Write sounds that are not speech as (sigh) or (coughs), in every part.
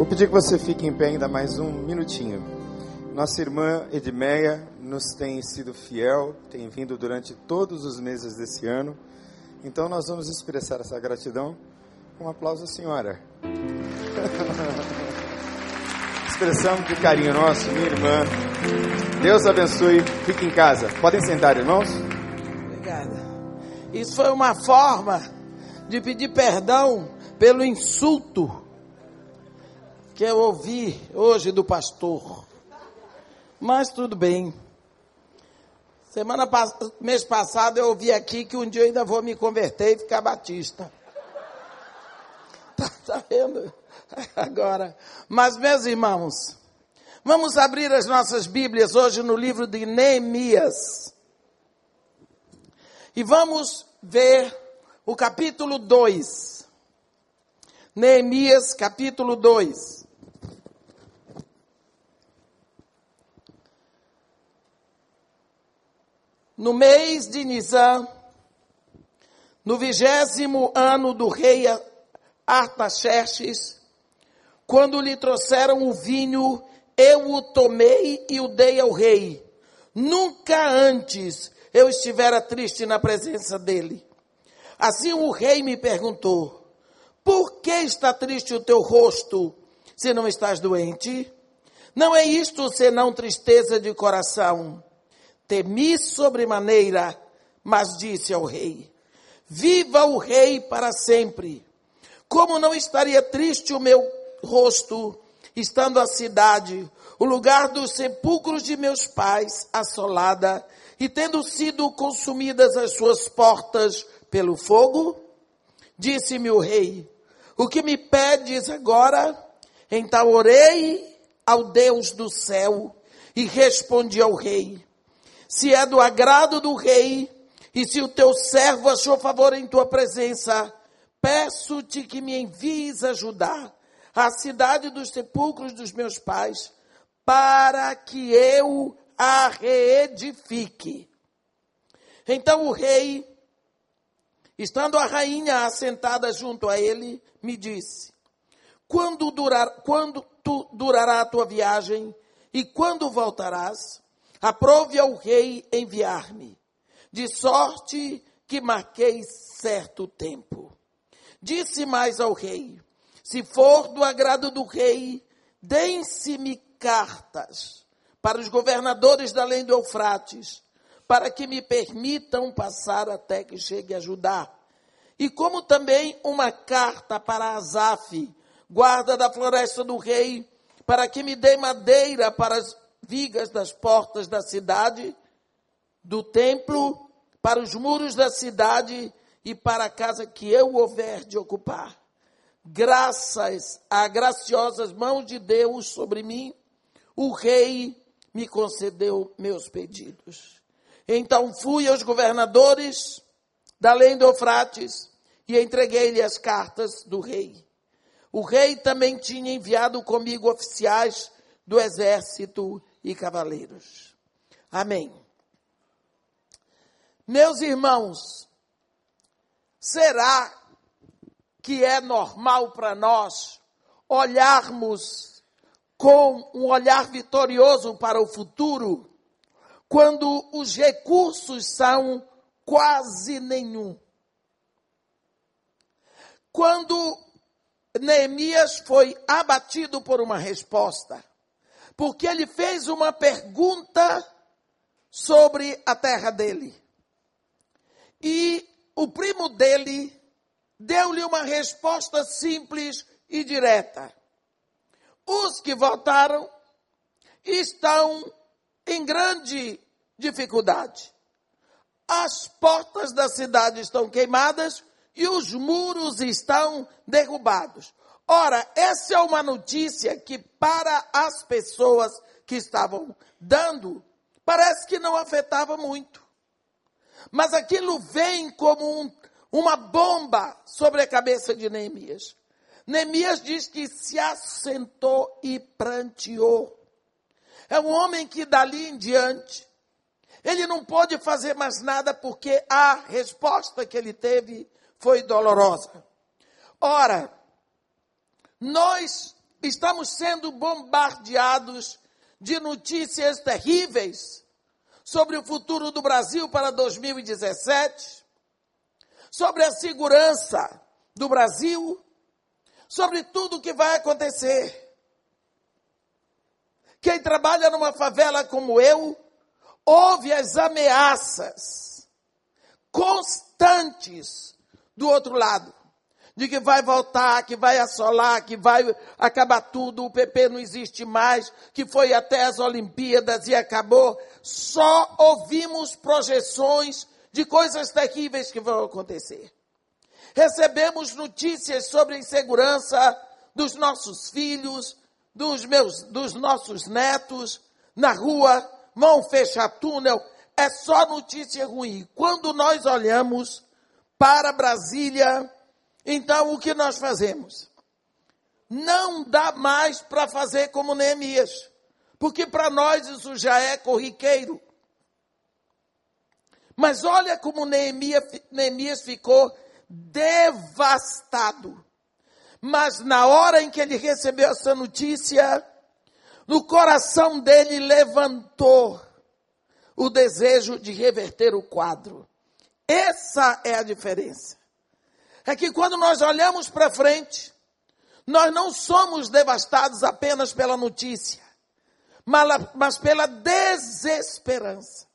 Vou pedir que você fique em pé ainda mais um minutinho. Nossa irmã Edmeia nos tem sido fiel, tem vindo durante todos os meses desse ano. Então nós vamos expressar essa gratidão com um aplauso à senhora. (laughs) Expressão de carinho nosso, minha irmã. Deus abençoe. Fique em casa. Podem sentar, irmãos? Obrigada. Isso foi uma forma de pedir perdão pelo insulto que eu ouvi hoje do pastor. Mas tudo bem. Semana mês passado eu ouvi aqui que um dia eu ainda vou me converter e ficar batista. (laughs) Tá, tá vendo? (laughs) Agora, mas meus irmãos, vamos abrir as nossas Bíblias hoje no livro de Neemias. E vamos ver o capítulo 2. Neemias, capítulo 2. No mês de Nisan, no vigésimo ano do rei Artaxerxes, quando lhe trouxeram o vinho, eu o tomei e o dei ao rei. Nunca antes eu estivera triste na presença dele. Assim o rei me perguntou: Por que está triste o teu rosto, se não estás doente? Não é isto senão tristeza de coração. Temi sobremaneira, mas disse ao rei: Viva o rei para sempre. Como não estaria triste o meu rosto, estando a cidade, o lugar dos sepulcros de meus pais, assolada, e tendo sido consumidas as suas portas pelo fogo? Disse-me o rei: O que me pedes agora? Então orei ao Deus do céu e respondi ao rei: se é do agrado do rei, e se o teu servo achou favor em tua presença, peço-te que me envies ajudar a cidade dos sepulcros dos meus pais, para que eu a reedifique. Então o rei, estando a rainha assentada junto a ele, me disse: Quando, durar, quando tu, durará a tua viagem e quando voltarás? Aprove ao rei enviar-me, de sorte que marquei certo tempo. Disse mais ao rei: Se for do agrado do rei, deem-se-me cartas para os governadores da além do Eufrates, para que me permitam passar até que chegue a Judá. E como também uma carta para Asaf, guarda da floresta do rei, para que me dê madeira para vigas das portas da cidade, do templo, para os muros da cidade e para a casa que eu houver de ocupar. Graças a graciosas mãos de Deus sobre mim, o rei me concedeu meus pedidos. Então fui aos governadores da além do Eufrates e entreguei-lhe as cartas do rei. O rei também tinha enviado comigo oficiais do exército e cavaleiros. Amém. Meus irmãos, será que é normal para nós olharmos com um olhar vitorioso para o futuro quando os recursos são quase nenhum? Quando Neemias foi abatido por uma resposta, porque ele fez uma pergunta sobre a terra dele. E o primo dele deu-lhe uma resposta simples e direta. Os que votaram estão em grande dificuldade. As portas da cidade estão queimadas e os muros estão derrubados. Ora, essa é uma notícia que para as pessoas que estavam dando, parece que não afetava muito. Mas aquilo vem como um, uma bomba sobre a cabeça de Neemias. Neemias diz que se assentou e pranteou. É um homem que dali em diante, ele não pôde fazer mais nada porque a resposta que ele teve foi dolorosa. Ora, nós estamos sendo bombardeados de notícias terríveis sobre o futuro do Brasil para 2017, sobre a segurança do Brasil, sobre tudo o que vai acontecer. Quem trabalha numa favela como eu, ouve as ameaças constantes do outro lado de que vai voltar, que vai assolar, que vai acabar tudo, o PP não existe mais, que foi até as Olimpíadas e acabou. Só ouvimos projeções de coisas terríveis que vão acontecer. Recebemos notícias sobre a insegurança dos nossos filhos, dos meus, dos nossos netos, na rua, mão fecha túnel, é só notícia ruim. Quando nós olhamos para Brasília, então, o que nós fazemos? Não dá mais para fazer como Neemias, porque para nós isso já é corriqueiro. Mas olha como Neemias, Neemias ficou devastado. Mas na hora em que ele recebeu essa notícia, no coração dele levantou o desejo de reverter o quadro. Essa é a diferença é que quando nós olhamos para frente, nós não somos devastados apenas pela notícia, mas pela desesperança.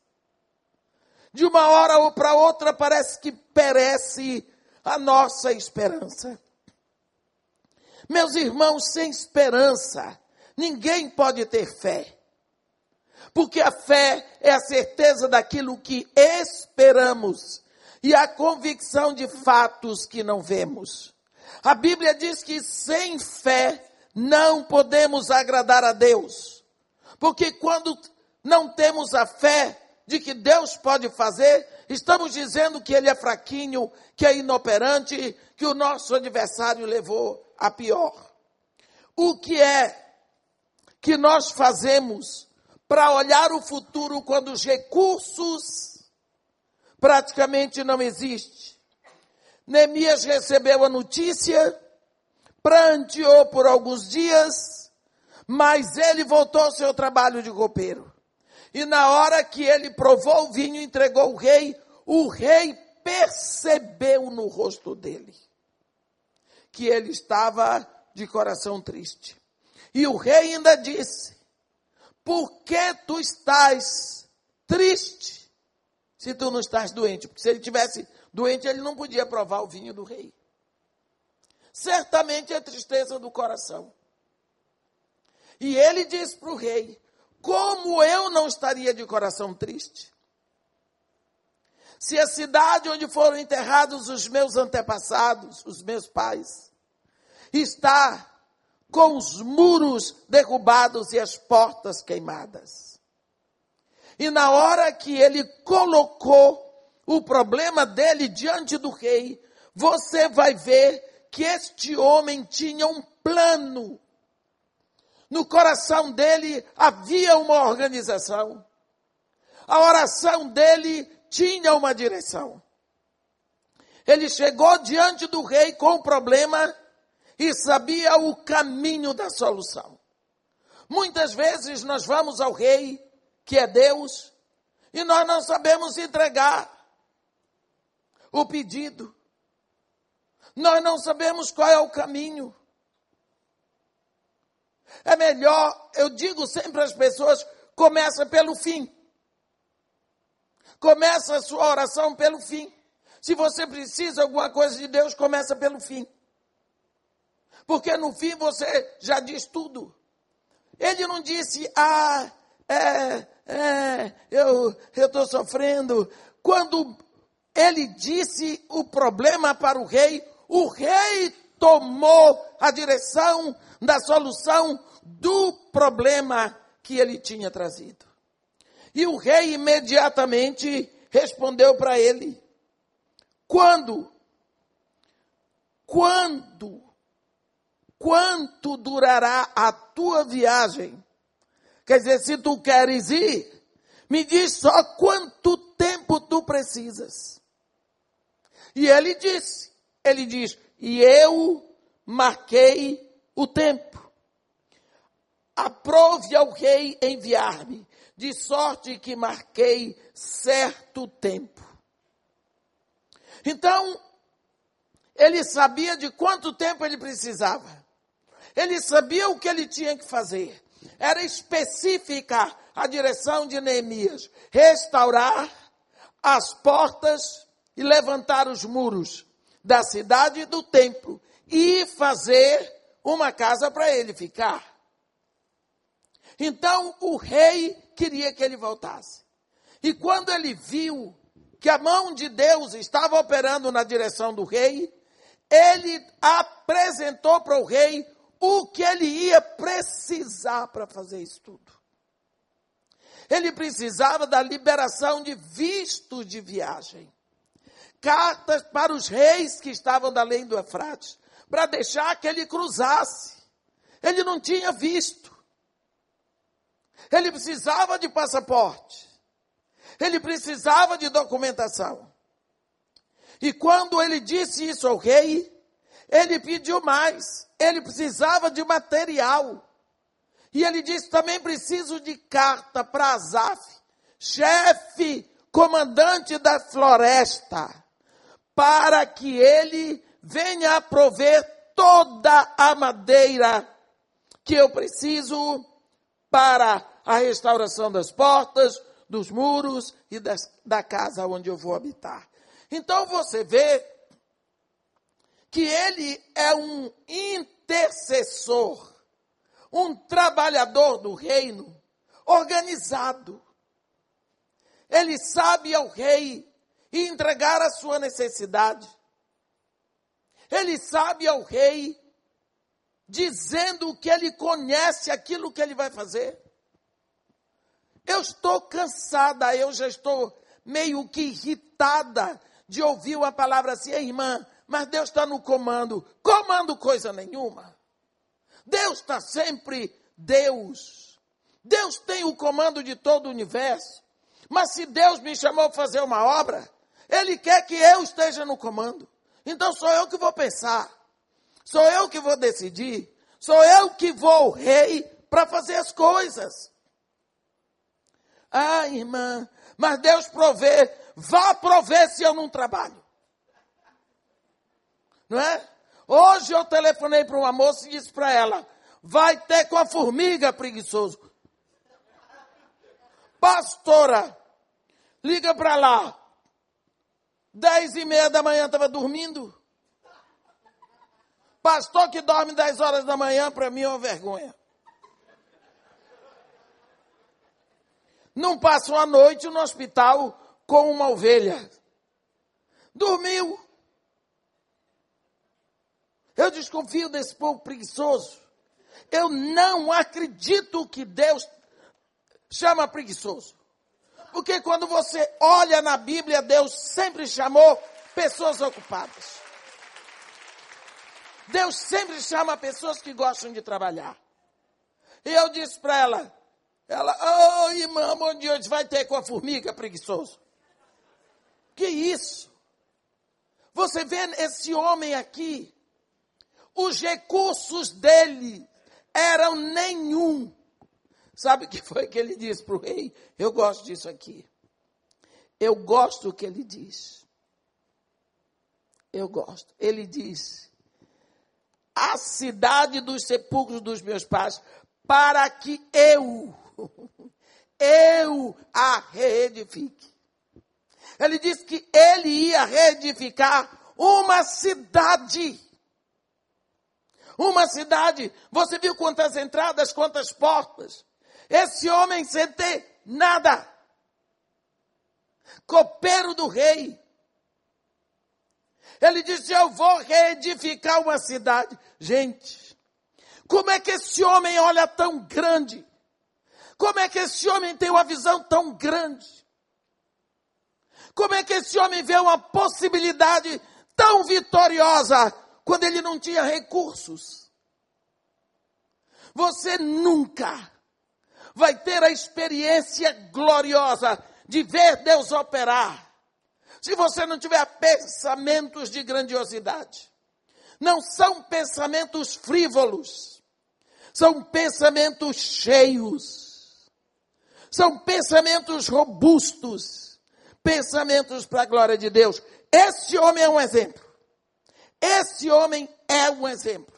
De uma hora para outra parece que perece a nossa esperança. Meus irmãos, sem esperança, ninguém pode ter fé. Porque a fé é a certeza daquilo que esperamos e a convicção de fatos que não vemos. A Bíblia diz que sem fé não podemos agradar a Deus. Porque quando não temos a fé de que Deus pode fazer, estamos dizendo que ele é fraquinho, que é inoperante, que o nosso adversário levou a pior. O que é que nós fazemos para olhar o futuro quando os recursos praticamente não existe. Neemias recebeu a notícia, pranteou por alguns dias, mas ele voltou ao seu trabalho de copeiro. E na hora que ele provou o vinho e entregou o rei, o rei percebeu no rosto dele que ele estava de coração triste. E o rei ainda disse: Por que tu estás triste? Se tu não estás doente. Porque se ele tivesse doente, ele não podia provar o vinho do rei. Certamente é tristeza do coração. E ele diz para o rei: Como eu não estaria de coração triste? Se a cidade onde foram enterrados os meus antepassados, os meus pais, está com os muros derrubados e as portas queimadas. E na hora que ele colocou o problema dele diante do rei, você vai ver que este homem tinha um plano. No coração dele havia uma organização. A oração dele tinha uma direção. Ele chegou diante do rei com o problema e sabia o caminho da solução. Muitas vezes nós vamos ao rei que é Deus, e nós não sabemos entregar o pedido. Nós não sabemos qual é o caminho. É melhor, eu digo sempre às pessoas, começa pelo fim. Começa a sua oração pelo fim. Se você precisa alguma coisa de Deus, começa pelo fim. Porque no fim você já diz tudo. Ele não disse, ah, é, é, eu estou sofrendo. Quando ele disse o problema para o rei, o rei tomou a direção da solução do problema que ele tinha trazido. E o rei imediatamente respondeu para ele: Quando? Quando? Quanto durará a tua viagem? Quer dizer, se tu queres ir, me diz só quanto tempo tu precisas. E ele disse, ele diz, e eu marquei o tempo. aprove ao rei enviar-me, de sorte que marquei certo tempo. Então, ele sabia de quanto tempo ele precisava. Ele sabia o que ele tinha que fazer. Era específica a direção de Neemias: restaurar as portas e levantar os muros da cidade e do templo e fazer uma casa para ele ficar. Então o rei queria que ele voltasse. E quando ele viu que a mão de Deus estava operando na direção do rei, ele apresentou para o rei o que ele ia precisar para fazer isso tudo. Ele precisava da liberação de vistos de viagem. Cartas para os reis que estavam da além do Efrates, para deixar que ele cruzasse. Ele não tinha visto. Ele precisava de passaporte. Ele precisava de documentação. E quando ele disse isso ao rei, ele pediu mais. Ele precisava de material. E ele disse: também preciso de carta para Azaf, chefe, comandante da floresta, para que ele venha a prover toda a madeira que eu preciso para a restauração das portas, dos muros e das, da casa onde eu vou habitar. Então você vê que ele é um intercessor, um trabalhador do reino, organizado. Ele sabe ao rei entregar a sua necessidade. Ele sabe ao rei dizendo que ele conhece aquilo que ele vai fazer. Eu estou cansada, eu já estou meio que irritada de ouvir uma palavra assim, irmã, mas Deus está no comando. Comando coisa nenhuma. Deus está sempre Deus. Deus tem o comando de todo o universo. Mas se Deus me chamou para fazer uma obra, Ele quer que eu esteja no comando. Então sou eu que vou pensar. Sou eu que vou decidir. Sou eu que vou rei para fazer as coisas. Ah, irmã, mas Deus provê. Vá prover se eu não trabalho. Não é? Hoje eu telefonei para uma moça e disse para ela: vai ter com a formiga preguiçoso. Pastora, liga para lá. Dez e meia da manhã estava dormindo. Pastor que dorme dez horas da manhã, para mim é uma vergonha. Não passa uma noite no hospital com uma ovelha. Dormiu. Eu desconfio desse povo preguiçoso. Eu não acredito que Deus chama preguiçoso. Porque quando você olha na Bíblia, Deus sempre chamou pessoas ocupadas. Deus sempre chama pessoas que gostam de trabalhar. E eu disse para ela, ela, oh irmã, onde hoje vai ter com a formiga preguiçoso? Que isso? Você vê esse homem aqui, os recursos dele eram nenhum. Sabe o que foi que ele disse para o rei? Eu gosto disso aqui. Eu gosto do que ele diz. Eu gosto. Ele diz: a cidade dos sepulcros dos meus pais, para que eu, eu a reedifique. Ele disse que ele ia reedificar uma cidade. Uma cidade. Você viu quantas entradas, quantas portas? Esse homem sem ter nada. Copeiro do rei. Ele disse: Eu vou reedificar uma cidade. Gente, como é que esse homem olha tão grande? Como é que esse homem tem uma visão tão grande? Como é que esse homem vê uma possibilidade tão vitoriosa quando ele não tinha recursos? Você nunca vai ter a experiência gloriosa de ver Deus operar se você não tiver pensamentos de grandiosidade. Não são pensamentos frívolos. São pensamentos cheios. São pensamentos robustos. Pensamentos para a glória de Deus. Esse homem é um exemplo. Esse homem é um exemplo.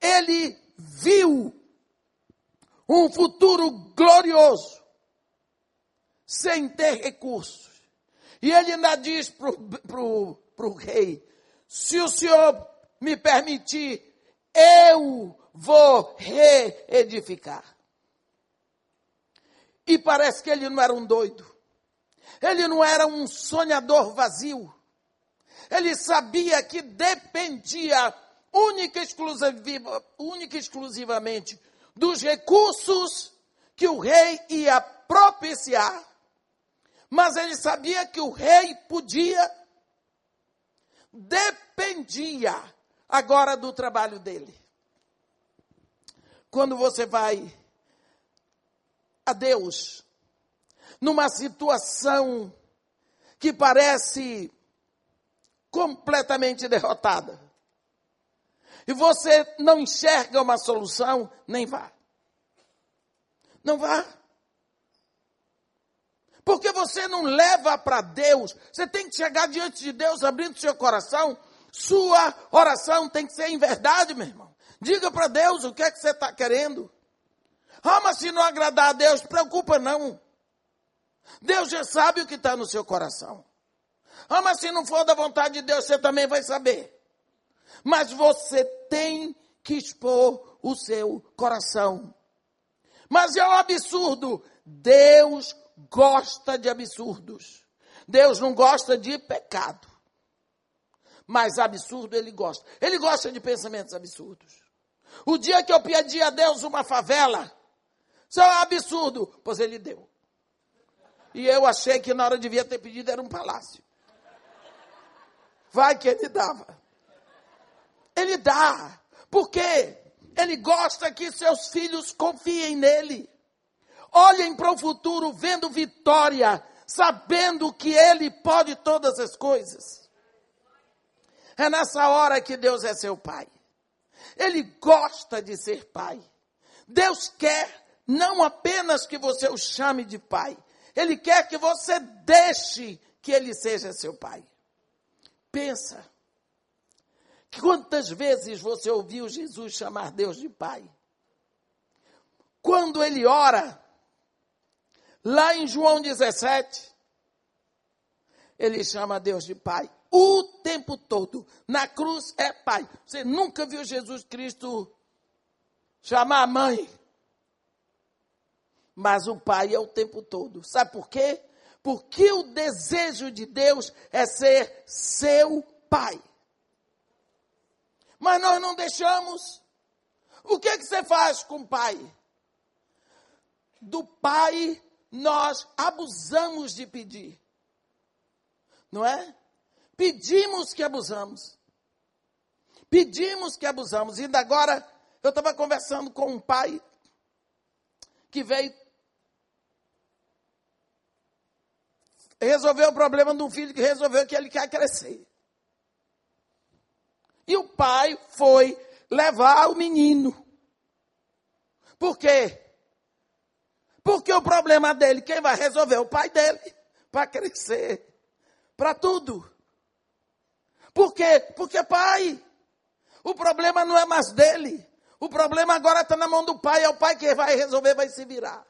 Ele viu um futuro glorioso sem ter recursos. E ele ainda diz para o rei: se o senhor me permitir, eu vou reedificar. E parece que ele não era um doido. Ele não era um sonhador vazio. Ele sabia que dependia única, exclusiva, única e exclusivamente dos recursos que o rei ia propiciar. Mas ele sabia que o rei podia, dependia agora do trabalho dele. Quando você vai a Deus, numa situação que parece completamente derrotada. E você não enxerga uma solução, nem vá. Não vá. Porque você não leva para Deus. Você tem que chegar diante de Deus abrindo seu coração. Sua oração tem que ser em verdade, meu irmão. Diga para Deus o que é que você está querendo. Ah, mas se não agradar a Deus, preocupa não. Deus já sabe o que está no seu coração. Ah, mas se não for da vontade de Deus, você também vai saber. Mas você tem que expor o seu coração. Mas é um absurdo. Deus gosta de absurdos. Deus não gosta de pecado. Mas absurdo ele gosta. Ele gosta de pensamentos absurdos. O dia que eu pedi a Deus uma favela, isso é um absurdo, pois ele deu. E eu achei que na hora devia ter pedido era um palácio. Vai que ele dava. Ele dá. Por quê? Ele gosta que seus filhos confiem nele. Olhem para o futuro vendo vitória, sabendo que ele pode todas as coisas. É nessa hora que Deus é seu pai. Ele gosta de ser pai. Deus quer não apenas que você o chame de pai, ele quer que você deixe que ele seja seu pai. Pensa. Quantas vezes você ouviu Jesus chamar Deus de pai? Quando ele ora, lá em João 17, ele chama Deus de pai. O tempo todo. Na cruz é pai. Você nunca viu Jesus Cristo chamar a mãe mas o pai é o tempo todo. Sabe por quê? Porque o desejo de Deus é ser seu pai. Mas nós não deixamos. O que, é que você faz com o pai? Do pai nós abusamos de pedir. Não é? Pedimos que abusamos. Pedimos que abusamos. E ainda agora, eu estava conversando com um pai que veio resolveu o problema de um filho que resolveu que ele quer crescer. E o pai foi levar o menino. Por quê? Porque o problema dele, quem vai resolver? O pai dele. Para crescer. Para tudo. Por quê? Porque pai. O problema não é mais dele. O problema agora está na mão do pai. É o pai que vai resolver, vai se virar.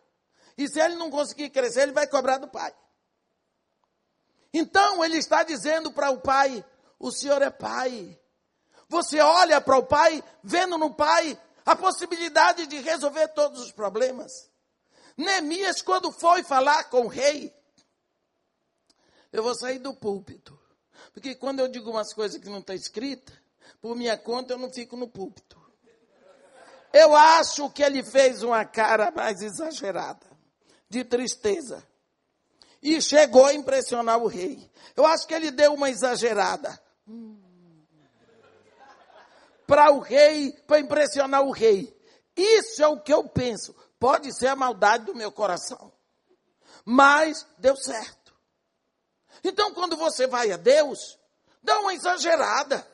E se ele não conseguir crescer, ele vai cobrar do pai. Então ele está dizendo para o pai: o senhor é pai. Você olha para o pai, vendo no pai a possibilidade de resolver todos os problemas. Neemias, quando foi falar com o rei, eu vou sair do púlpito. Porque quando eu digo umas coisas que não estão tá escritas, por minha conta eu não fico no púlpito. Eu acho que ele fez uma cara mais exagerada, de tristeza e chegou a impressionar o rei. Eu acho que ele deu uma exagerada. Para o rei, para impressionar o rei. Isso é o que eu penso. Pode ser a maldade do meu coração. Mas deu certo. Então, quando você vai a Deus, dá uma exagerada.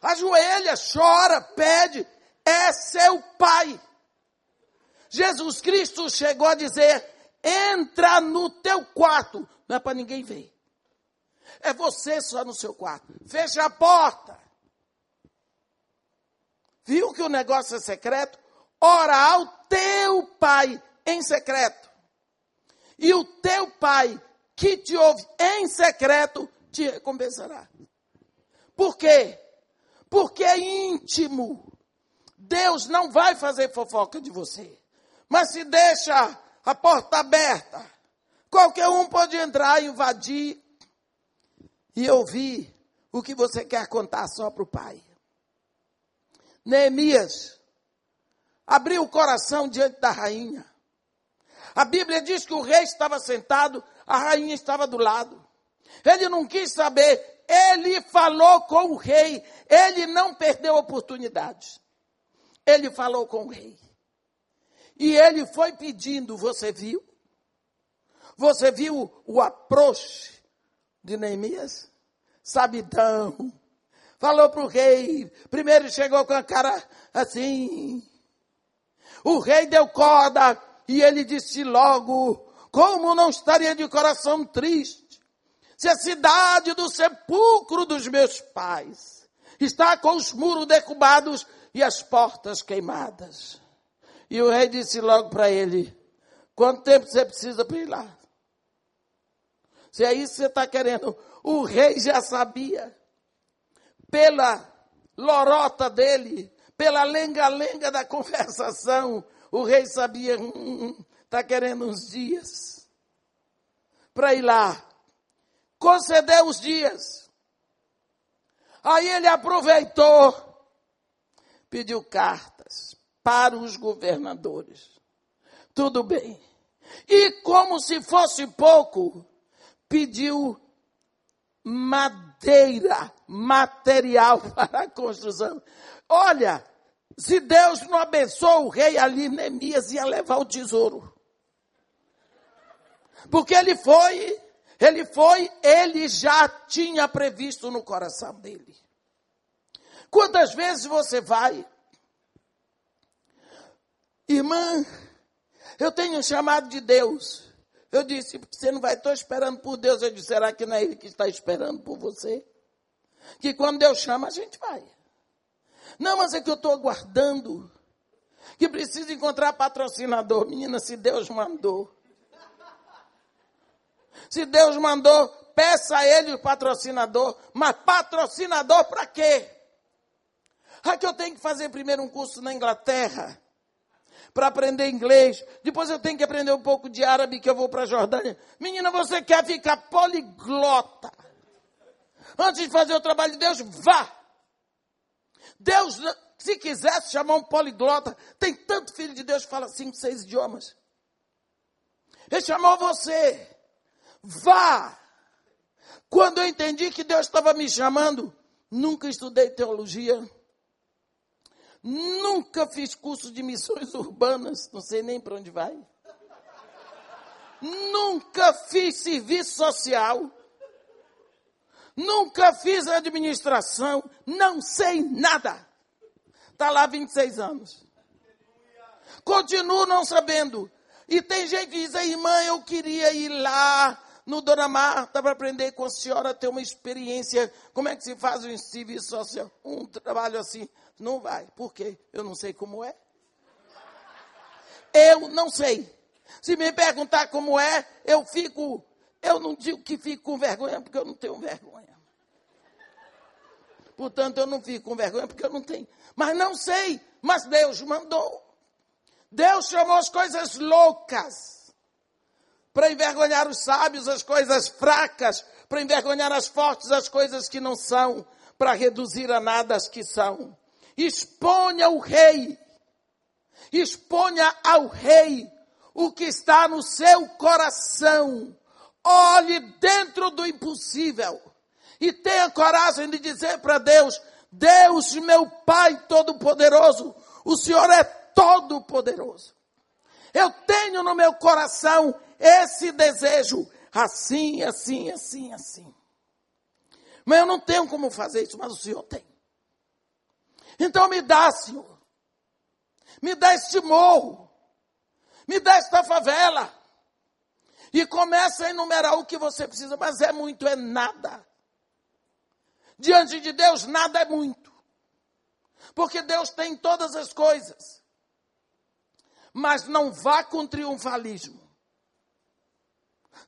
ajoelha, chora, pede, é seu pai. Jesus Cristo chegou a dizer: entra no teu quarto, não é para ninguém ver. É você só no seu quarto. Fecha a porta. Viu que o negócio é secreto? Ora ao teu pai em secreto. E o teu pai que te ouve em secreto te recompensará. Por quê? Porque é íntimo. Deus não vai fazer fofoca de você. Mas se deixa a porta aberta, qualquer um pode entrar invadir e ouvir o que você quer contar só para o pai. Neemias abriu o coração diante da rainha. A Bíblia diz que o rei estava sentado, a rainha estava do lado. Ele não quis saber, ele falou com o rei, ele não perdeu oportunidade. Ele falou com o rei. E ele foi pedindo, você viu? Você viu o approach de Neemias? Sabidão. Falou para o rei. Primeiro chegou com a cara assim. O rei deu corda e ele disse logo: Como não estaria de coração triste se a cidade do sepulcro dos meus pais está com os muros derrubados e as portas queimadas? E o rei disse logo para ele: Quanto tempo você precisa para ir lá? Se é isso que você está querendo. O rei já sabia. Pela lorota dele, pela lenga-lenga da (laughs) conversação, o rei sabia, está hum, hum, tá querendo uns dias para ir lá. Concedeu os dias. Aí ele aproveitou, pediu cartas, para os governadores. Tudo bem. E como se fosse pouco, pediu madeira, material (laughs) para a construção. Olha, se Deus não abençoou o rei ali, Neemias ia levar o tesouro. Porque ele foi, ele foi, ele já tinha previsto no coração dele. Quantas vezes você vai Irmã, eu tenho um chamado de Deus. Eu disse, você não vai, estou esperando por Deus. Eu disse, será que não é Ele que está esperando por você? Que quando Deus chama, a gente vai. Não, mas é que eu estou aguardando. Que preciso encontrar patrocinador. Menina, se Deus mandou. Se Deus mandou, peça a Ele o patrocinador. Mas patrocinador para quê? Ah, que eu tenho que fazer primeiro um curso na Inglaterra para aprender inglês. Depois eu tenho que aprender um pouco de árabe que eu vou para a Jordânia. Menina, você quer ficar poliglota? Antes de fazer o trabalho de Deus, vá. Deus, se quisesse chamar um poliglota, tem tanto filho de Deus que fala cinco, seis idiomas. Ele chamou você. Vá. Quando eu entendi que Deus estava me chamando, nunca estudei teologia, Nunca fiz curso de missões (laughs) urbanas, não sei nem para onde vai. Nunca fiz serviço social. Nunca fiz administração, não sei nada. Está lá 26 anos. Continuo não sabendo. E tem gente que diz, irmã, eu queria ir lá no Dona Marta para aprender com a senhora, ter uma experiência. Como é que se faz um serviço social? Um trabalho assim. Não vai. Por quê? Eu não sei como é. Eu não sei. Se me perguntar como é, eu fico. Eu não digo que fico com vergonha, porque eu não tenho vergonha. Portanto, eu não fico com vergonha, porque eu não tenho. Mas não sei. Mas Deus mandou. Deus chamou as coisas loucas para envergonhar os sábios, as coisas fracas, para envergonhar as fortes, as coisas que não são, para reduzir a nada as que são exponha o rei, exponha ao rei o que está no seu coração. Olhe dentro do impossível e tenha coragem de dizer para Deus: Deus, meu Pai Todo-Poderoso, o Senhor é todo-poderoso. Eu tenho no meu coração esse desejo, assim, assim, assim, assim. Mas eu não tenho como fazer isso, mas o Senhor tem. Então me dá, Senhor. Me dá este morro. Me dá esta favela. E começa a enumerar o que você precisa, mas é muito, é nada. Diante de Deus, nada é muito. Porque Deus tem todas as coisas. Mas não vá com triunfalismo.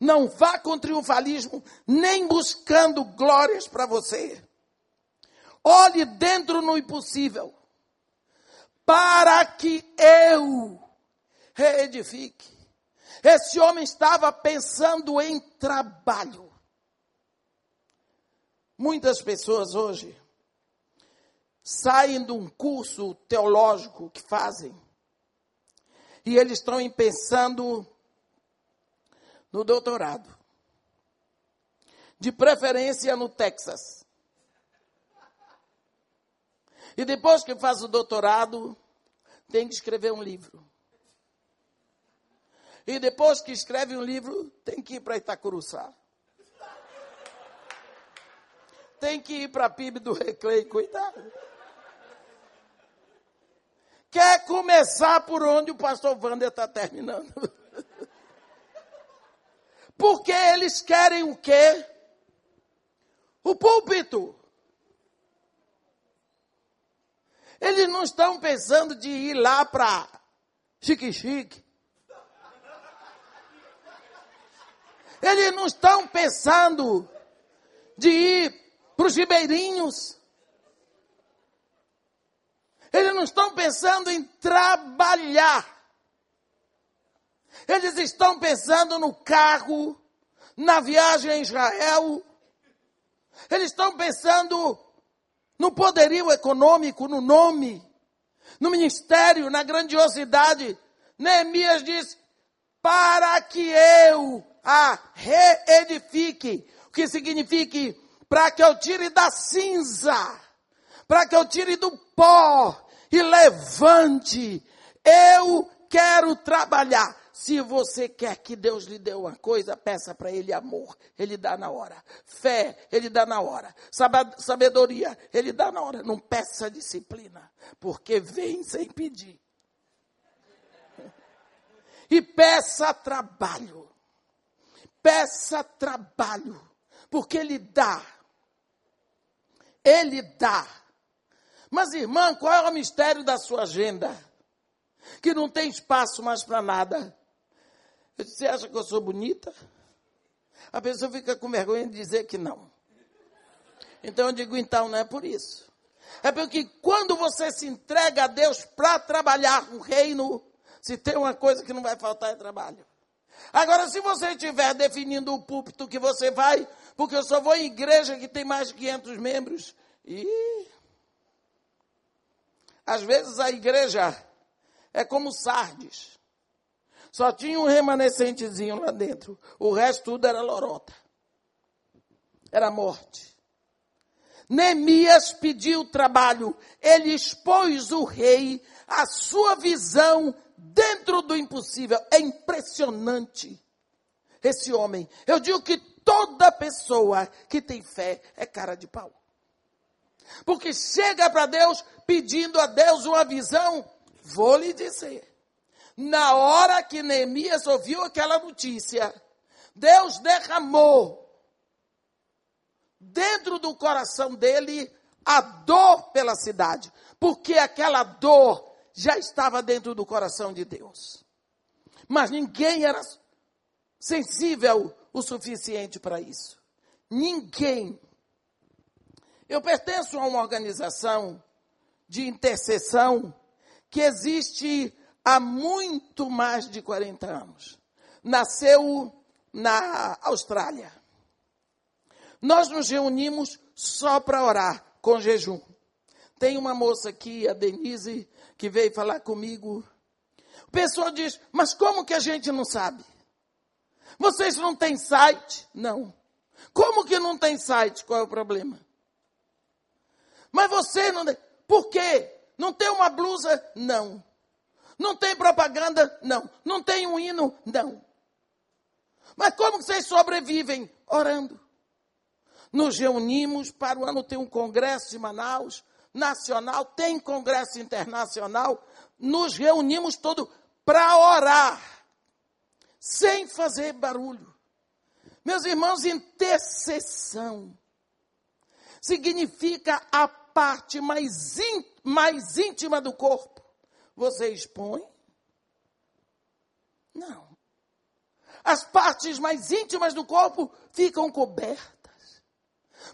Não vá com triunfalismo, nem buscando glórias para você. Olhe dentro no impossível, para que eu reedifique. Esse homem estava pensando em trabalho. Muitas pessoas hoje saem de um curso teológico que fazem e eles estão pensando no doutorado. De preferência no Texas. E depois que faz o doutorado, tem que escrever um livro. E depois que escreve um livro, tem que ir para Itacuruçá. Tem que ir para a PIB do Recreio, cuidado. Quer começar por onde o pastor Wander está terminando. Porque eles querem o quê? O púlpito. Eles não estão pensando de ir lá para chique-chique. Eles não estão pensando de ir para os ribeirinhos. Eles não estão pensando em trabalhar. Eles estão pensando no carro, na viagem a Israel. Eles estão pensando no poderio econômico, no nome, no ministério, na grandiosidade. Neemias diz: para que eu a reedifique, o que significa para que eu tire da cinza, para que eu tire do pó e levante. Eu quero trabalhar. Se você quer que Deus lhe dê uma coisa, peça para Ele amor, Ele dá na hora. Fé, Ele dá na hora. Sabedoria, Ele dá na hora. Não peça disciplina, porque vem sem pedir. (laughs) E peça trabalho. Peça trabalho, porque Ele dá. Ele dá. Mas, irmã, qual é o mistério da sua agenda? Que não tem espaço mais para nada. Você acha que eu sou bonita? A pessoa fica com vergonha de dizer que não. Então eu digo, então não é por isso. É porque quando você se entrega a Deus para trabalhar o reino, se tem uma coisa que não vai faltar é trabalho. Agora, se você estiver definindo o púlpito que você vai, porque eu só vou em igreja que tem mais de 500 membros, e às vezes a igreja é como Sardes. Só tinha um remanescentezinho lá dentro. O resto tudo era lorota. Era morte. Neemias pediu trabalho. Ele expôs o rei a sua visão dentro do impossível. É impressionante esse homem. Eu digo que toda pessoa que tem fé é cara de pau. Porque chega para Deus pedindo a Deus uma visão, vou lhe dizer. Na hora que Neemias ouviu aquela notícia, Deus derramou dentro do coração dele a dor pela cidade, porque aquela dor já estava dentro do coração de Deus. Mas ninguém era sensível o suficiente para isso. Ninguém. Eu pertenço a uma organização de intercessão que existe há muito mais de 40 anos. Nasceu na Austrália. Nós nos reunimos só para orar, com jejum. Tem uma moça aqui, a Denise, que veio falar comigo. O pessoal diz: Mas como que a gente não sabe? Vocês não têm site? Não. Como que não tem site? Qual é o problema? Mas você não. Por quê? Não tem uma blusa? Não. Não tem propaganda? Não. Não tem um hino? Não. Mas como vocês sobrevivem? Orando. Nos reunimos, para o ano ter um congresso de Manaus, nacional, tem congresso internacional, nos reunimos todos para orar, sem fazer barulho. Meus irmãos, intercessão significa a parte mais, in, mais íntima do corpo. Você expõe? Não. As partes mais íntimas do corpo ficam cobertas.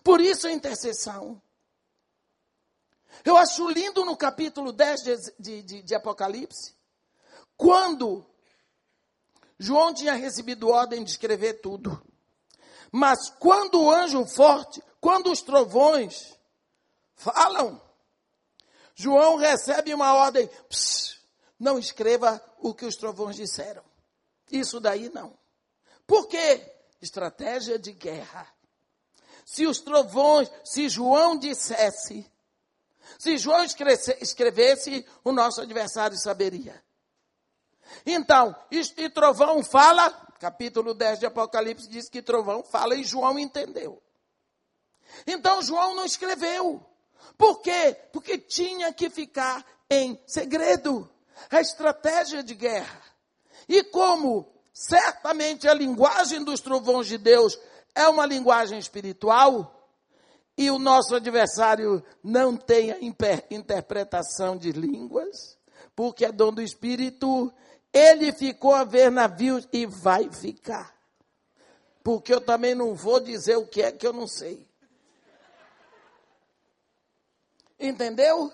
Por isso a intercessão. Eu acho lindo no capítulo 10 de, de, de Apocalipse, quando João tinha recebido ordem de escrever tudo. Mas quando o anjo forte, quando os trovões falam, João recebe uma ordem: não escreva o que os trovões disseram. Isso daí não. Por quê? Estratégia de guerra. Se os trovões, se João dissesse, se João escrevesse, o nosso adversário saberia. Então, e trovão fala, capítulo 10 de Apocalipse diz que trovão fala e João entendeu. Então João não escreveu. Por quê? Porque tinha que ficar em segredo. A estratégia de guerra. E como certamente a linguagem dos trovões de Deus é uma linguagem espiritual, e o nosso adversário não tem a interpretação de línguas, porque é dom do Espírito, ele ficou a ver navios e vai ficar. Porque eu também não vou dizer o que é que eu não sei. Entendeu?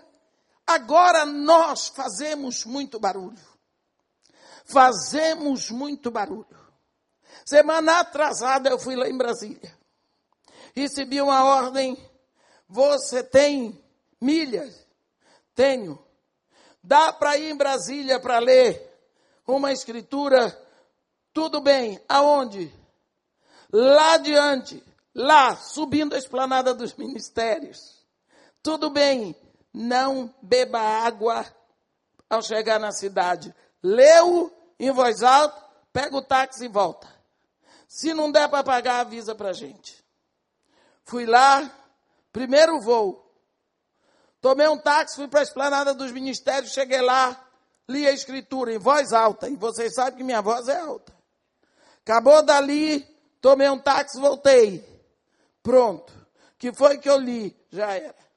Agora nós fazemos muito barulho. Fazemos muito barulho. Semana atrasada eu fui lá em Brasília recebi uma ordem, você tem milhas? Tenho. Dá para ir em Brasília para ler uma escritura? Tudo bem. Aonde? Lá adiante, lá, subindo a esplanada dos ministérios. Tudo bem. Não beba água ao chegar na cidade. Leu em voz alta, pega o táxi e volta. Se não der para pagar, avisa para gente. Fui lá, primeiro voo. Tomei um táxi, fui para a esplanada dos ministérios, cheguei lá, li a escritura em voz alta. E vocês sabem que minha voz é alta. Acabou dali, tomei um táxi, voltei. Pronto. que foi que eu li? Já era.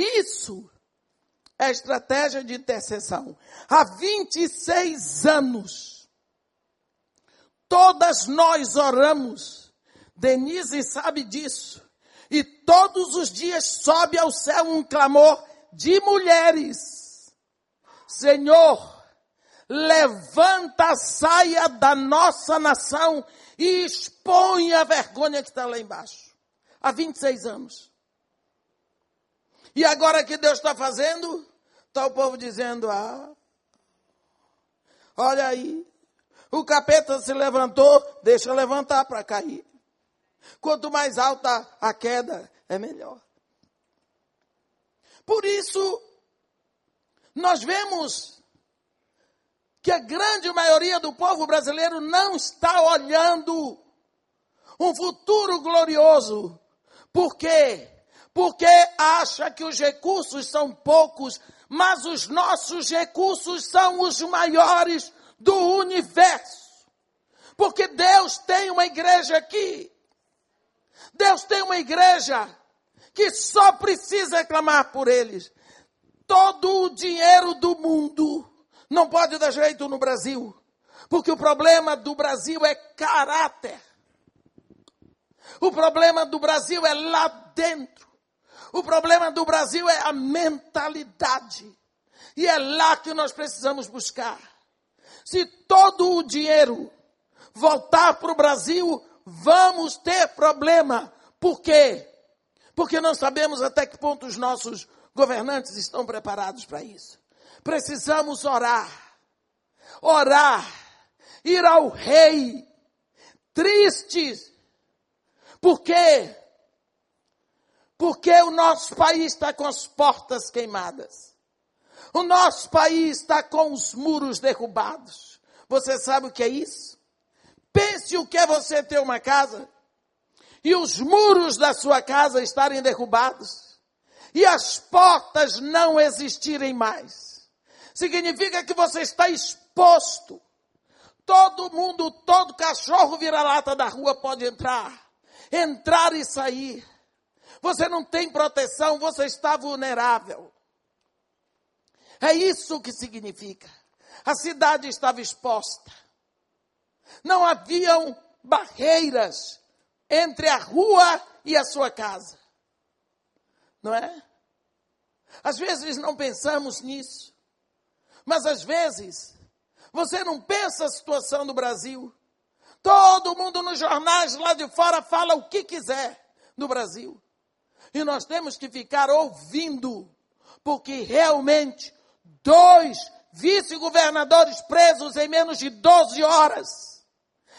Isso é estratégia de intercessão. Há 26 anos Todas nós oramos. Denise sabe disso. E todos os dias sobe ao céu um clamor de mulheres. Senhor, levanta a saia da nossa nação e expõe a vergonha que está lá embaixo. Há 26 anos. E agora que Deus está fazendo, está o povo dizendo: ah, olha aí, o capeta se levantou, deixa levantar para cair. Quanto mais alta a queda, é melhor. Por isso, nós vemos que a grande maioria do povo brasileiro não está olhando um futuro glorioso. Por quê? Porque acha que os recursos são poucos, mas os nossos recursos são os maiores do universo. Porque Deus tem uma igreja aqui. Deus tem uma igreja que só precisa clamar por eles. Todo o dinheiro do mundo não pode dar jeito no Brasil. Porque o problema do Brasil é caráter. O problema do Brasil é lá dentro. O problema do Brasil é a mentalidade. E é lá que nós precisamos buscar. Se todo o dinheiro voltar para o Brasil, vamos ter problema. Por quê? Porque não sabemos até que ponto os nossos governantes estão preparados para isso. Precisamos orar. Orar. Ir ao rei. Tristes. Por quê? Porque o nosso país está com as portas queimadas. O nosso país está com os muros derrubados. Você sabe o que é isso? Pense o que é você ter uma casa e os muros da sua casa estarem derrubados e as portas não existirem mais. Significa que você está exposto. Todo mundo, todo cachorro vira-lata da rua pode entrar, entrar e sair. Você não tem proteção, você está vulnerável. É isso que significa. A cidade estava exposta. Não haviam barreiras entre a rua e a sua casa. Não é? Às vezes não pensamos nisso. Mas às vezes você não pensa a situação do Brasil. Todo mundo nos jornais lá de fora fala o que quiser no Brasil. E nós temos que ficar ouvindo, porque realmente dois vice-governadores presos em menos de 12 horas.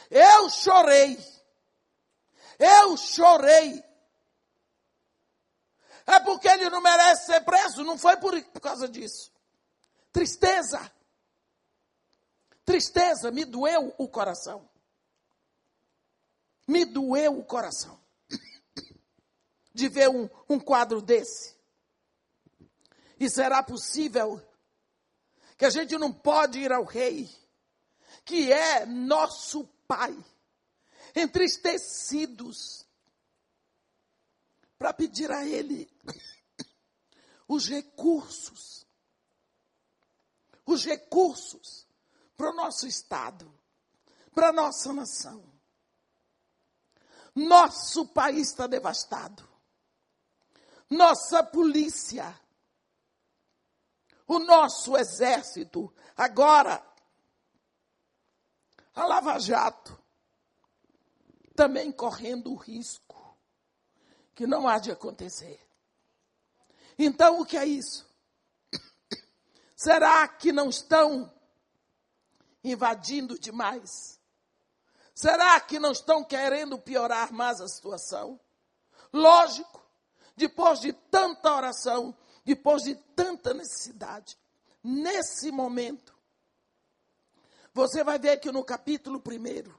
Eu chorei. Eu chorei. É porque ele não merece ser preso, não foi por, causa disso. Tristeza. Tristeza, me doeu o coração. Me doeu o coração de ver um, um quadro desse. E será possível que a gente não pode ir ao rei, que é nosso pai, entristecidos, para pedir a ele (coughs) os recursos, os recursos para o nosso Estado, para a nossa nação. Nosso país está devastado nossa polícia, o nosso exército. Agora, a Lava Jato também correndo o risco que não há de acontecer. Então, o que é isso? (coughs) Será que não estão invadindo demais? Será que não estão querendo piorar mais a situação? Lógico, depois de tanta oração, depois de tanta necessidade, nesse momento, você vai ver que no capítulo 1,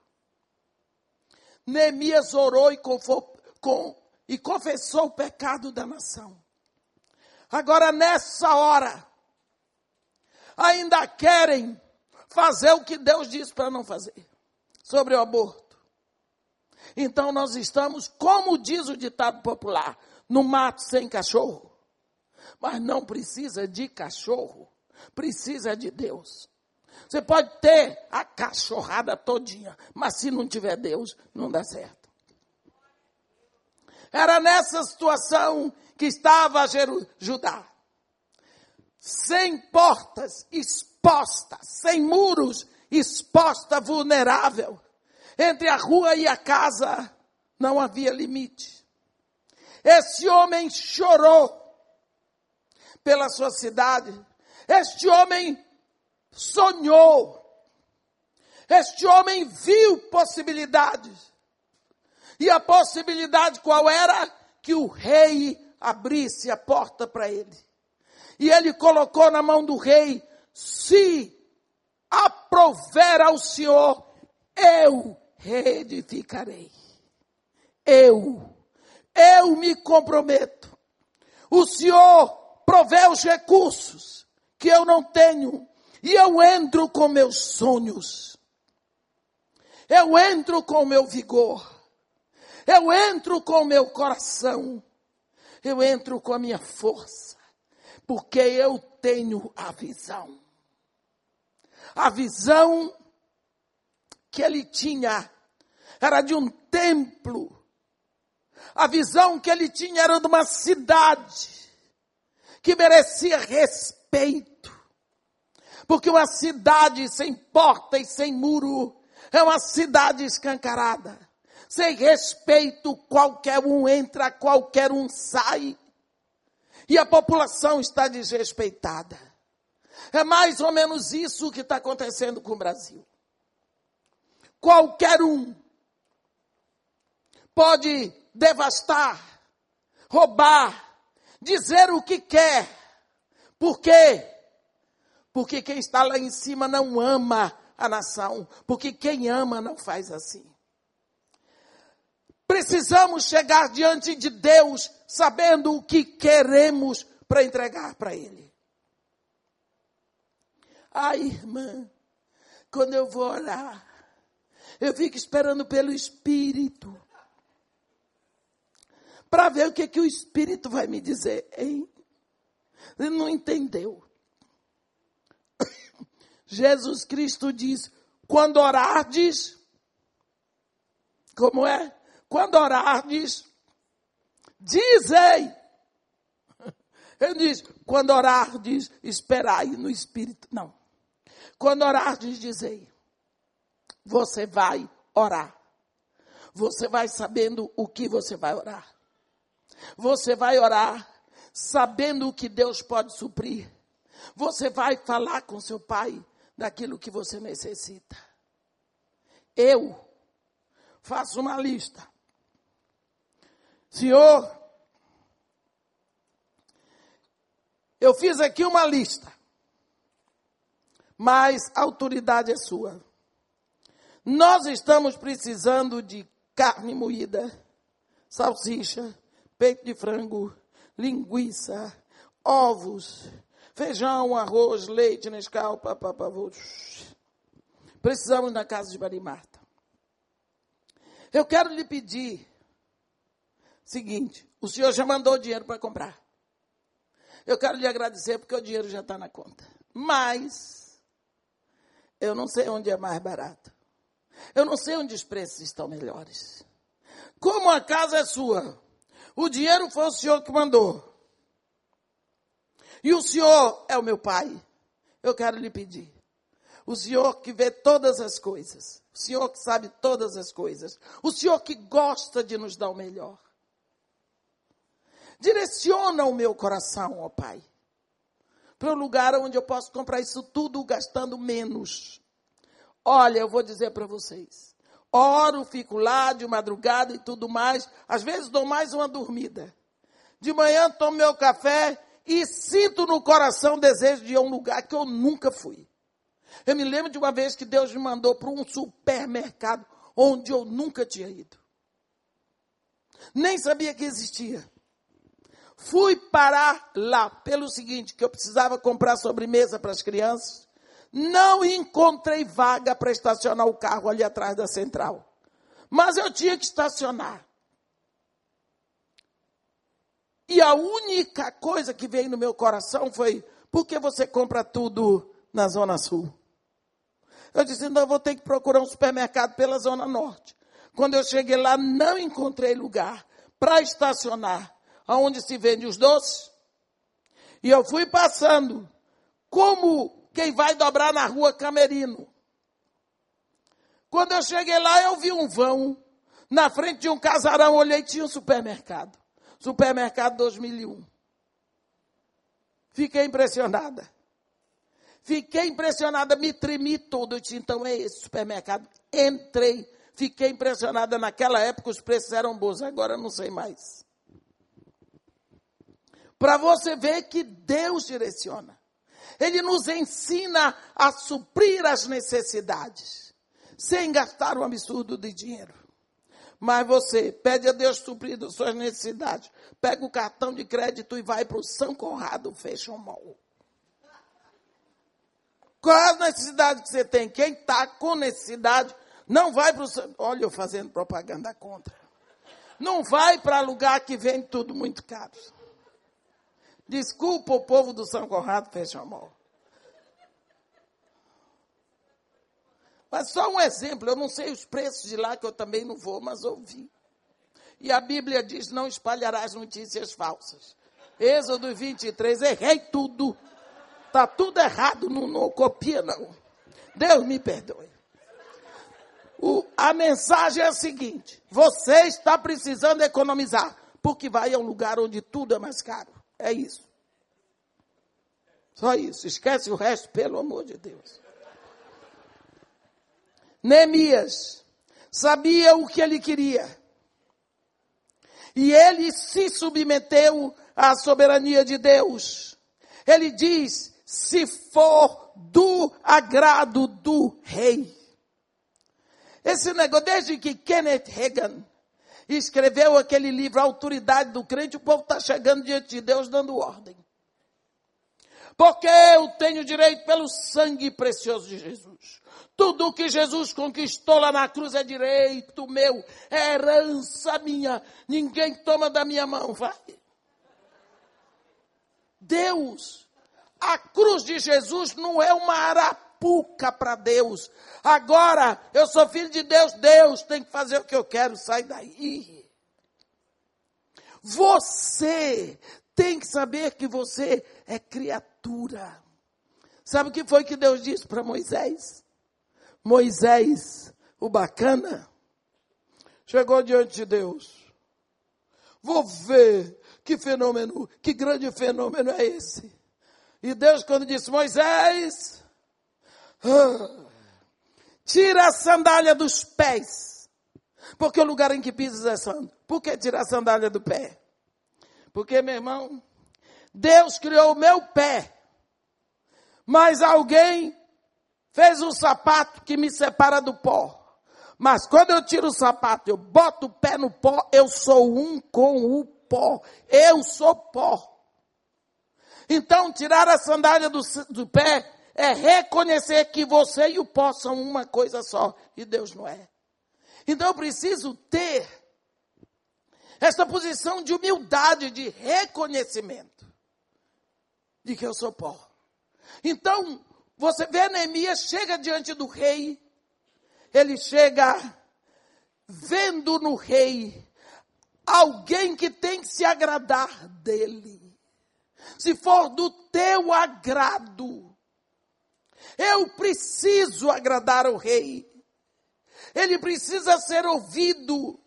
Neemias orou e, com, e confessou o pecado da nação. Agora, nessa hora, ainda querem fazer o que Deus disse para não fazer sobre o aborto. Então, nós estamos, como diz o ditado popular, no mato sem cachorro. Mas não precisa de cachorro, precisa de Deus. Você pode ter a cachorrada todinha, mas se não tiver Deus, não dá certo. Era nessa situação que estava Judá. Sem portas, exposta, sem muros, exposta, vulnerável. Entre a rua e a casa não havia limite. Esse homem chorou pela sua cidade. Este homem sonhou. Este homem viu possibilidades. E a possibilidade qual era? Que o rei abrisse a porta para ele. E ele colocou na mão do rei: se aprover ao Senhor, eu reedificarei. Eu eu me comprometo. O Senhor provê os recursos que eu não tenho. E eu entro com meus sonhos. Eu entro com meu vigor. Eu entro com meu coração. Eu entro com a minha força. Porque eu tenho a visão. A visão que ele tinha era de um templo a visão que ele tinha era de uma cidade que merecia respeito. Porque uma cidade sem porta e sem muro é uma cidade escancarada. Sem respeito, qualquer um entra, qualquer um sai. E a população está desrespeitada. É mais ou menos isso que está acontecendo com o Brasil. Qualquer um pode devastar, roubar, dizer o que quer. Por quê? Porque quem está lá em cima não ama a nação, porque quem ama não faz assim. Precisamos chegar diante de Deus sabendo o que queremos para entregar para Ele. Ai, irmã, quando eu vou orar, eu fico esperando pelo Espírito. Para ver o que, que o Espírito vai me dizer, hein? Ele não entendeu. (coughs) Jesus Cristo diz: quando orardes, como é? Quando orardes, dizei. (laughs) Ele diz: quando orardes, esperai no Espírito. Não. Quando orardes, dizei. Você vai orar. Você vai sabendo o que você vai orar. Você vai orar sabendo o que Deus pode suprir. Você vai falar com seu pai daquilo que você necessita. Eu faço uma lista. Senhor, eu fiz aqui uma lista, mas a autoridade é sua. Nós estamos precisando de carne moída, salsicha, peito de frango, linguiça, ovos, feijão, arroz, leite, nescau, papapavô. Precisamos na casa de Marimarta. Eu quero lhe pedir seguinte: o senhor já mandou dinheiro para comprar. Eu quero lhe agradecer porque o dinheiro já está na conta. Mas eu não sei onde é mais barato. Eu não sei onde os preços estão melhores. Como a casa é sua, o dinheiro foi o senhor que mandou. E o senhor é o meu pai. Eu quero lhe pedir. O senhor que vê todas as coisas. O senhor que sabe todas as coisas. O senhor que gosta de nos dar o melhor. Direciona o meu coração, ó Pai, para o lugar onde eu posso comprar isso tudo gastando menos. Olha, eu vou dizer para vocês oro, fico lá de madrugada e tudo mais. Às vezes dou mais uma dormida. De manhã tomo meu café e sinto no coração o desejo de ir a um lugar que eu nunca fui. Eu me lembro de uma vez que Deus me mandou para um supermercado onde eu nunca tinha ido. Nem sabia que existia. Fui parar lá pelo seguinte, que eu precisava comprar sobremesa para as crianças não encontrei vaga para estacionar o carro ali atrás da central. Mas eu tinha que estacionar. E a única coisa que veio no meu coração foi: por que você compra tudo na Zona Sul? Eu disse: então eu vou ter que procurar um supermercado pela Zona Norte. Quando eu cheguei lá, não encontrei lugar para estacionar aonde se vende os doces. E eu fui passando. Como quem vai dobrar na rua Camerino. Quando eu cheguei lá, eu vi um vão. Na frente de um casarão, olhei, tinha um supermercado. Supermercado 2001. Fiquei impressionada. Fiquei impressionada, me tremi todo. Eu disse, então é esse supermercado. Entrei, fiquei impressionada. Naquela época os preços eram bons, agora não sei mais. Para você ver que Deus direciona. Ele nos ensina a suprir as necessidades, sem gastar um absurdo de dinheiro. Mas você pede a Deus suprir as suas necessidades, pega o cartão de crédito e vai para o São Conrado Fashion Mall. Qual é a necessidade que você tem? Quem está com necessidade, não vai para o. Olha, eu fazendo propaganda contra. Não vai para lugar que vende tudo muito caro. Desculpa o povo do São Conrado Fashion Mall. Mas só um exemplo, eu não sei os preços de lá, que eu também não vou, mas ouvi. E a Bíblia diz: não espalharás notícias falsas. Êxodo 23, errei tudo. Está tudo errado, não, não copia não. Deus me perdoe. O, a mensagem é a seguinte: você está precisando economizar, porque vai a um lugar onde tudo é mais caro. É isso. Só isso. Esquece o resto, pelo amor de Deus. Neemias sabia o que ele queria. E ele se submeteu à soberania de Deus. Ele diz: se for do agrado do rei. Esse negócio, desde que Kenneth Reagan escreveu aquele livro, A Autoridade do Crente, o povo está chegando diante de Deus dando ordem. Porque eu tenho direito pelo sangue precioso de Jesus. Tudo que Jesus conquistou lá na cruz é direito meu, é herança minha. Ninguém toma da minha mão, vai. Deus, a cruz de Jesus não é uma arapuca para Deus. Agora, eu sou filho de Deus, Deus tem que fazer o que eu quero, sai daí. Você tem que saber que você é criatura. Sabe o que foi que Deus disse para Moisés? Moisés, o bacana, chegou diante de Deus. Vou ver que fenômeno, que grande fenômeno é esse. E Deus, quando disse, Moisés, tira a sandália dos pés. Porque o lugar em que pisas é santo. Por que tirar a sandália do pé? Porque, meu irmão, Deus criou o meu pé. Mas alguém fez um sapato que me separa do pó. Mas quando eu tiro o sapato, eu boto o pé no pó, eu sou um com o pó. Eu sou pó. Então, tirar a sandália do, do pé é reconhecer que você e o pó são uma coisa só. E Deus não é. Então, eu preciso ter essa posição de humildade, de reconhecimento de que eu sou pó. Então, você vê Neemias chega diante do rei, ele chega vendo no rei alguém que tem que se agradar dele. Se for do teu agrado, eu preciso agradar o rei. Ele precisa ser ouvido.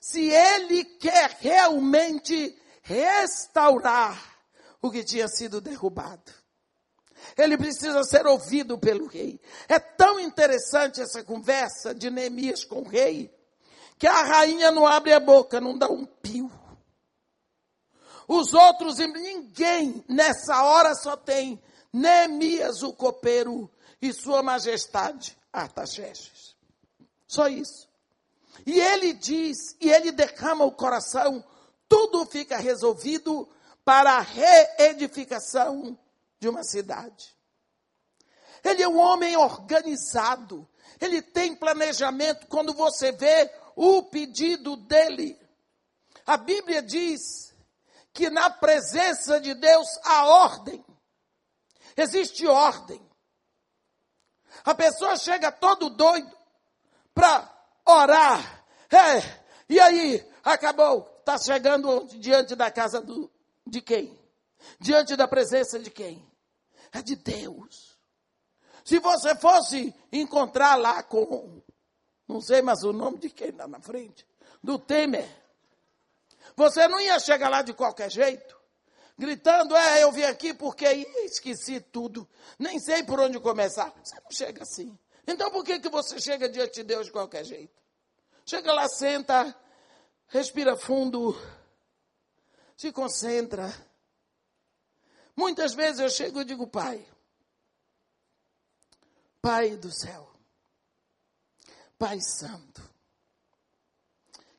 Se ele quer realmente restaurar o que tinha sido derrubado. Ele precisa ser ouvido pelo rei. É tão interessante essa conversa de Neemias com o rei, que a rainha não abre a boca, não dá um pio. Os outros, ninguém nessa hora só tem Neemias o copeiro e sua majestade Artaxerxes. Só isso. E ele diz, e ele derrama o coração, tudo fica resolvido para a reedificação de uma cidade. Ele é um homem organizado. Ele tem planejamento. Quando você vê o pedido dele, a Bíblia diz que na presença de Deus há ordem. Existe ordem. A pessoa chega todo doido para orar. É, e aí, acabou. Está chegando diante da casa do, de quem? Diante da presença de quem? é de Deus. Se você fosse encontrar lá com, não sei mais o nome de quem lá na frente, do Temer, você não ia chegar lá de qualquer jeito, gritando, é, eu vim aqui porque esqueci tudo, nem sei por onde começar. Você não chega assim. Então por que, que você chega diante de Deus de qualquer jeito? Chega lá, senta, respira fundo, se concentra Muitas vezes eu chego e digo, Pai, Pai do céu, Pai Santo,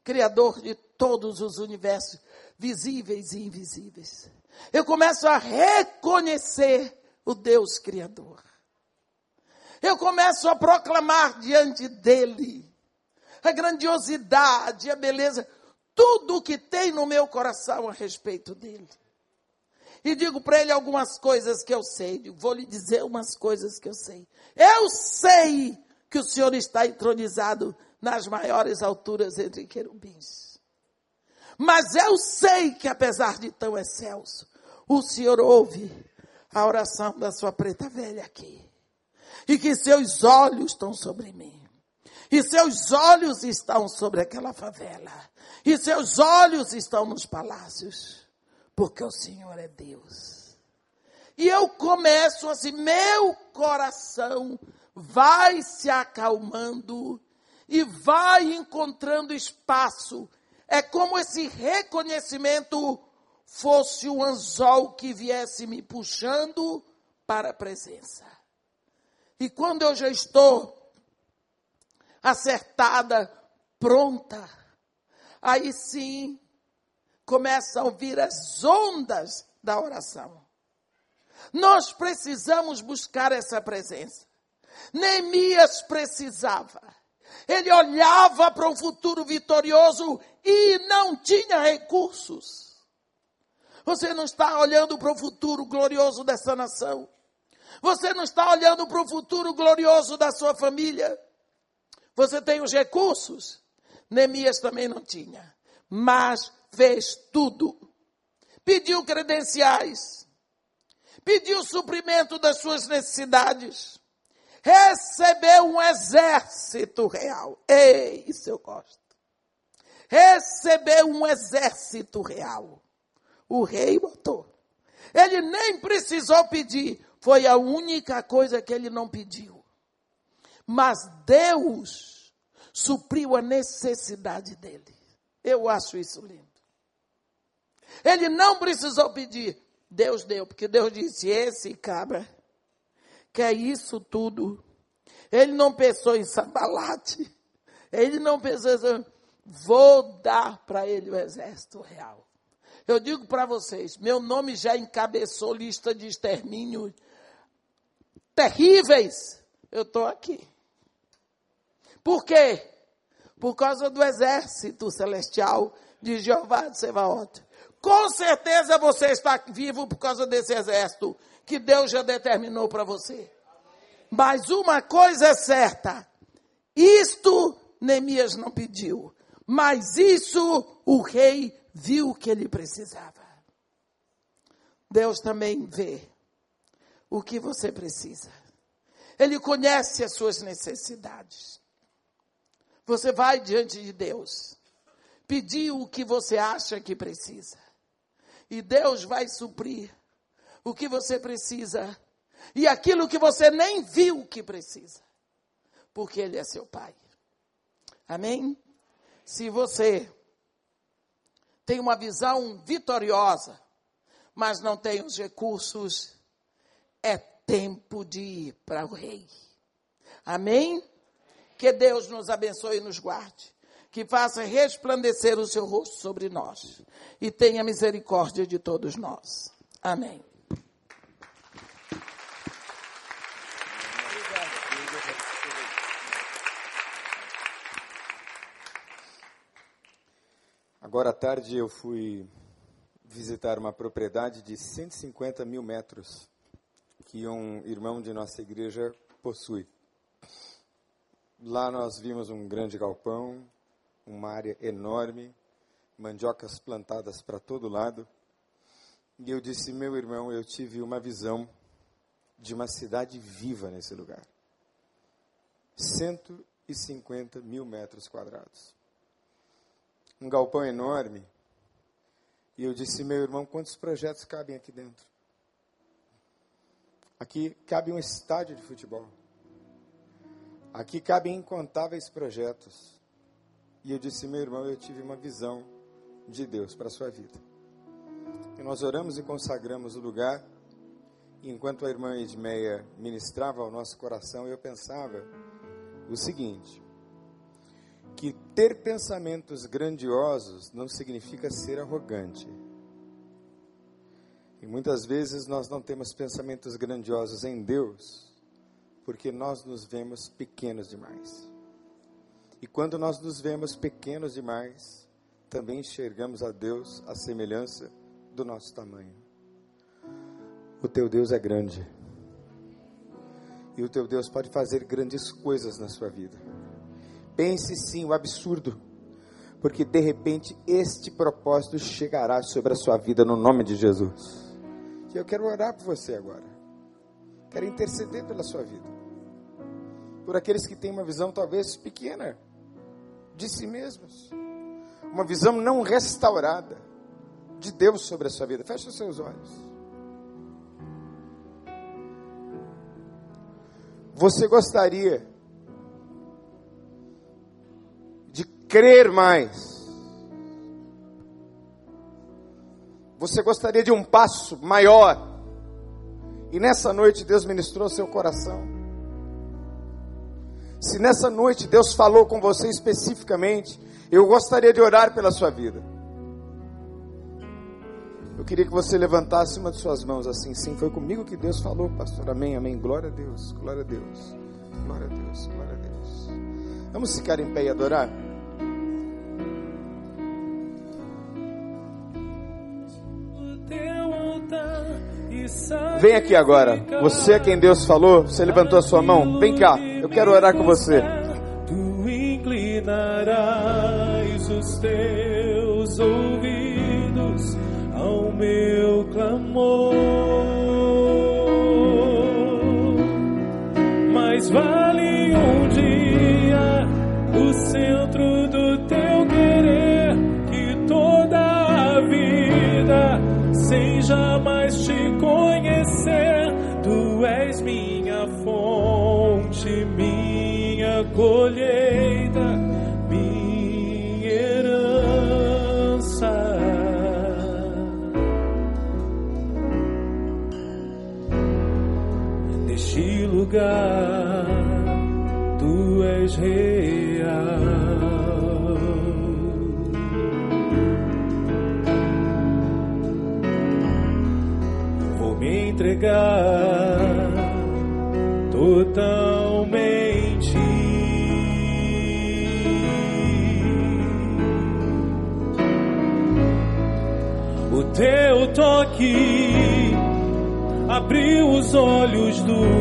Criador de todos os universos, visíveis e invisíveis. Eu começo a reconhecer o Deus Criador. Eu começo a proclamar diante dele a grandiosidade, a beleza, tudo o que tem no meu coração a respeito dele e digo para ele algumas coisas que eu sei. Vou lhe dizer umas coisas que eu sei. Eu sei que o Senhor está entronizado nas maiores alturas entre querubins. Mas eu sei que apesar de tão excelso, o Senhor ouve a oração da sua preta velha aqui. E que seus olhos estão sobre mim. E seus olhos estão sobre aquela favela. E seus olhos estão nos palácios porque o Senhor é Deus. E eu começo assim, meu coração vai se acalmando e vai encontrando espaço. É como esse reconhecimento fosse um anzol que viesse me puxando para a presença. E quando eu já estou acertada, pronta, aí sim começam a vir as ondas da oração. Nós precisamos buscar essa presença. Neemias precisava. Ele olhava para o futuro vitorioso e não tinha recursos. Você não está olhando para o futuro glorioso dessa nação. Você não está olhando para o futuro glorioso da sua família. Você tem os recursos. Neemias também não tinha. Mas fez tudo. Pediu credenciais. Pediu suprimento das suas necessidades recebeu um exército real. Ei, isso eu gosto. Recebeu um exército real. O rei botou. Ele nem precisou pedir. Foi a única coisa que ele não pediu. Mas Deus supriu a necessidade dele. Eu acho isso lindo. Ele não precisou pedir. Deus deu, porque Deus disse: esse cabra quer isso tudo. Ele não pensou em sambalate. Ele não pensou assim, vou dar para ele o exército real. Eu digo para vocês, meu nome já encabeçou lista de extermínio terríveis. Eu estou aqui. Por quê? Por causa do exército celestial de Jeová de Sebaot. Com certeza você está vivo por causa desse exército que Deus já determinou para você. Mas uma coisa é certa: isto Neemias não pediu, mas isso o rei viu que ele precisava. Deus também vê o que você precisa. Ele conhece as suas necessidades. Você vai diante de Deus, pedir o que você acha que precisa. E Deus vai suprir o que você precisa e aquilo que você nem viu que precisa, porque Ele é seu Pai. Amém? Se você tem uma visão vitoriosa, mas não tem os recursos, é tempo de ir para o Rei. Amém? Que Deus nos abençoe e nos guarde. Que faça resplandecer o seu rosto sobre nós. E tenha misericórdia de todos nós. Amém. Agora à tarde eu fui visitar uma propriedade de 150 mil metros que um irmão de nossa igreja possui. Lá nós vimos um grande galpão, uma área enorme, mandiocas plantadas para todo lado. E eu disse, meu irmão, eu tive uma visão de uma cidade viva nesse lugar. 150 mil metros quadrados um galpão enorme. E eu disse, meu irmão, quantos projetos cabem aqui dentro? Aqui cabe um estádio de futebol. Aqui cabem incontáveis projetos. E eu disse, meu irmão, eu tive uma visão de Deus para a sua vida. E nós oramos e consagramos o lugar. E enquanto a irmã Edmeia ministrava ao nosso coração, eu pensava o seguinte: que ter pensamentos grandiosos não significa ser arrogante. E muitas vezes nós não temos pensamentos grandiosos em Deus, porque nós nos vemos pequenos demais. E quando nós nos vemos pequenos demais, também enxergamos a Deus a semelhança do nosso tamanho. O teu Deus é grande. E o teu Deus pode fazer grandes coisas na sua vida. Pense sim o absurdo, porque de repente este propósito chegará sobre a sua vida no nome de Jesus. E eu quero orar por você agora. Quero interceder pela sua vida. Por aqueles que têm uma visão talvez pequena de si mesmos. Uma visão não restaurada de Deus sobre a sua vida. Feche os seus olhos. Você gostaria crer mais. Você gostaria de um passo maior. E nessa noite Deus ministrou seu coração. Se nessa noite Deus falou com você especificamente, eu gostaria de orar pela sua vida. Eu queria que você levantasse uma de suas mãos assim, sim, foi comigo que Deus falou, pastor. Amém, amém. Glória a Deus, glória a Deus, glória a Deus, glória a Deus. Vamos ficar em pé e adorar? Vem aqui agora. Você é quem Deus falou, você levantou a sua mão. Vem cá, eu quero orar com você. Tu inclinarás os teus ouvidos ao meu clamor. Colheita, minha herança. Neste lugar, tu és real. Vou me entregar olhos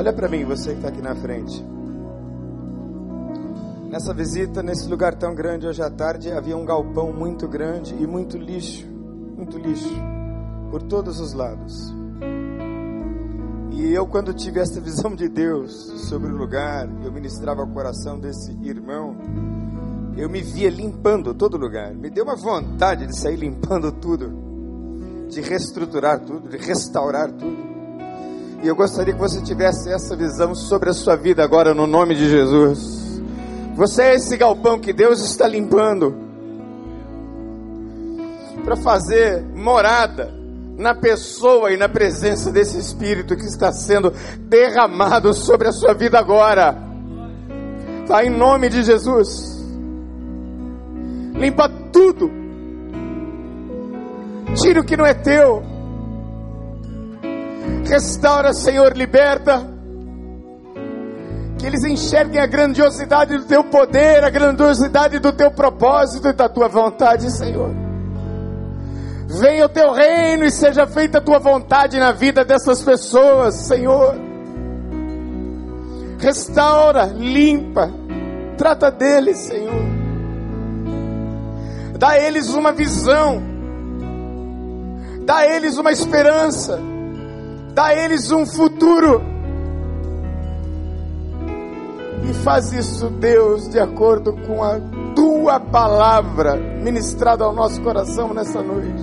Olha para mim, você que está aqui na frente. Nessa visita, nesse lugar tão grande, hoje à tarde, havia um galpão muito grande e muito lixo, muito lixo, por todos os lados. E eu, quando tive essa (laughs) visão de Deus sobre o lugar, eu ministrava o coração desse irmão, eu me via limpando todo lugar. Me deu uma vontade de sair limpando tudo, de reestruturar tudo, de restaurar tudo. E eu gostaria que você tivesse essa visão sobre a sua vida agora, no nome de Jesus. Você é esse galpão que Deus está limpando para fazer morada na pessoa e na presença desse Espírito que está sendo derramado sobre a sua vida agora. Tá em nome de Jesus. Limpa tudo. Tira o que não é teu. Restaura, Senhor, liberta. Que eles enxerguem a grandiosidade do teu poder, a grandiosidade do teu propósito e da tua vontade, Senhor. Venha o teu reino e seja feita a tua vontade na vida dessas pessoas, Senhor. Restaura, limpa, trata deles, Senhor. Dá a eles uma visão, dá a eles uma esperança, dá a eles um futuro. E faz isso, Deus, de acordo com a tua palavra ministrada ao nosso coração nessa noite.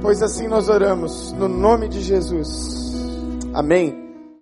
Pois assim nós oramos, no nome de Jesus. Amém.